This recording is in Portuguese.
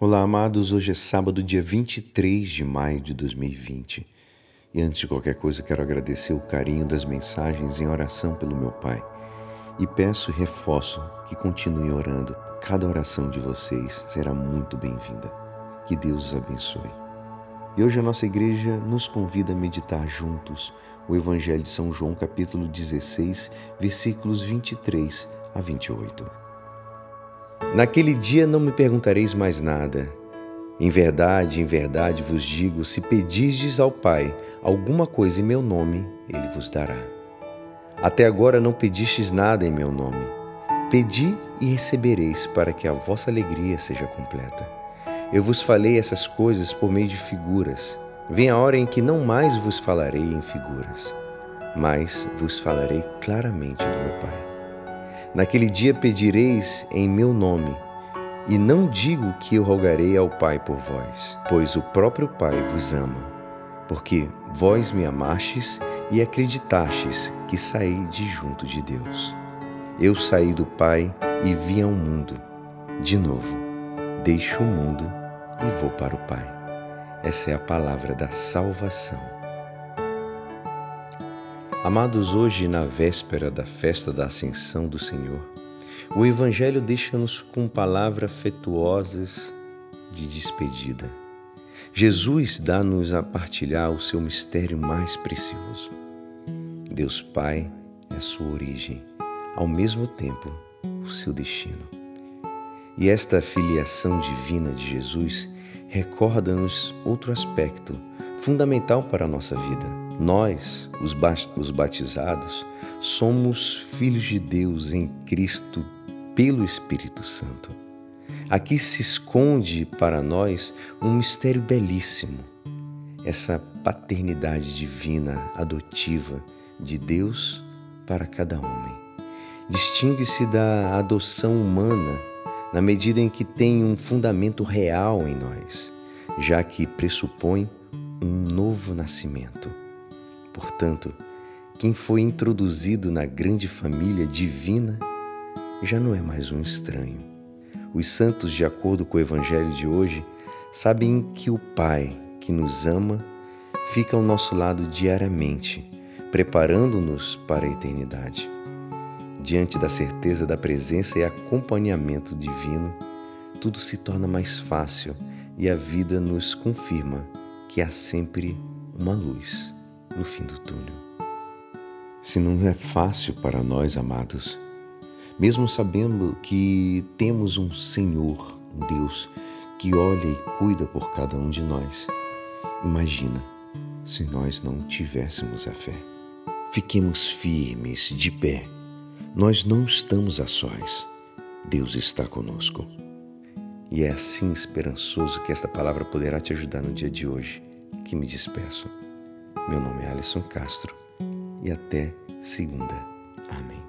Olá, amados. Hoje é sábado, dia 23 de maio de 2020. E antes de qualquer coisa, quero agradecer o carinho das mensagens em oração pelo meu pai. E peço e reforço que continuem orando. Cada oração de vocês será muito bem-vinda. Que Deus os abençoe. E hoje a nossa igreja nos convida a meditar juntos o Evangelho de São João, capítulo 16, versículos 23 a 28. Naquele dia não me perguntareis mais nada. Em verdade, em verdade vos digo: se pedirdes ao Pai alguma coisa em meu nome, ele vos dará. Até agora não pedistes nada em meu nome. Pedi e recebereis, para que a vossa alegria seja completa. Eu vos falei essas coisas por meio de figuras. Vem a hora em que não mais vos falarei em figuras, mas vos falarei claramente do meu Pai. Naquele dia pedireis em meu nome, e não digo que eu rogarei ao Pai por vós, pois o próprio Pai vos ama, porque vós me amastes e acreditastes que saí de junto de Deus. Eu saí do Pai e vim ao mundo. De novo, deixo o mundo e vou para o Pai. Essa é a palavra da salvação. Amados, hoje, na véspera da festa da Ascensão do Senhor, o Evangelho deixa-nos com palavras afetuosas de despedida. Jesus dá-nos a partilhar o seu mistério mais precioso. Deus Pai é a sua origem, ao mesmo tempo, o seu destino. E esta filiação divina de Jesus recorda-nos outro aspecto fundamental para a nossa vida. Nós, os batizados, somos filhos de Deus em Cristo pelo Espírito Santo. Aqui se esconde para nós um mistério belíssimo, essa paternidade divina, adotiva de Deus para cada homem. Distingue-se da adoção humana na medida em que tem um fundamento real em nós, já que pressupõe um novo nascimento. Portanto, quem foi introduzido na grande família divina já não é mais um estranho. Os santos, de acordo com o Evangelho de hoje, sabem que o Pai, que nos ama, fica ao nosso lado diariamente, preparando-nos para a eternidade. Diante da certeza da presença e acompanhamento divino, tudo se torna mais fácil e a vida nos confirma que há sempre uma luz no fim do túnel. Se não é fácil para nós, amados, mesmo sabendo que temos um Senhor, um Deus, que olha e cuida por cada um de nós, imagina se nós não tivéssemos a fé. Fiquemos firmes, de pé. Nós não estamos a sós. Deus está conosco. E é assim esperançoso que esta palavra poderá te ajudar no dia de hoje, que me despeço. Meu nome é Alisson Castro e até segunda. Amém.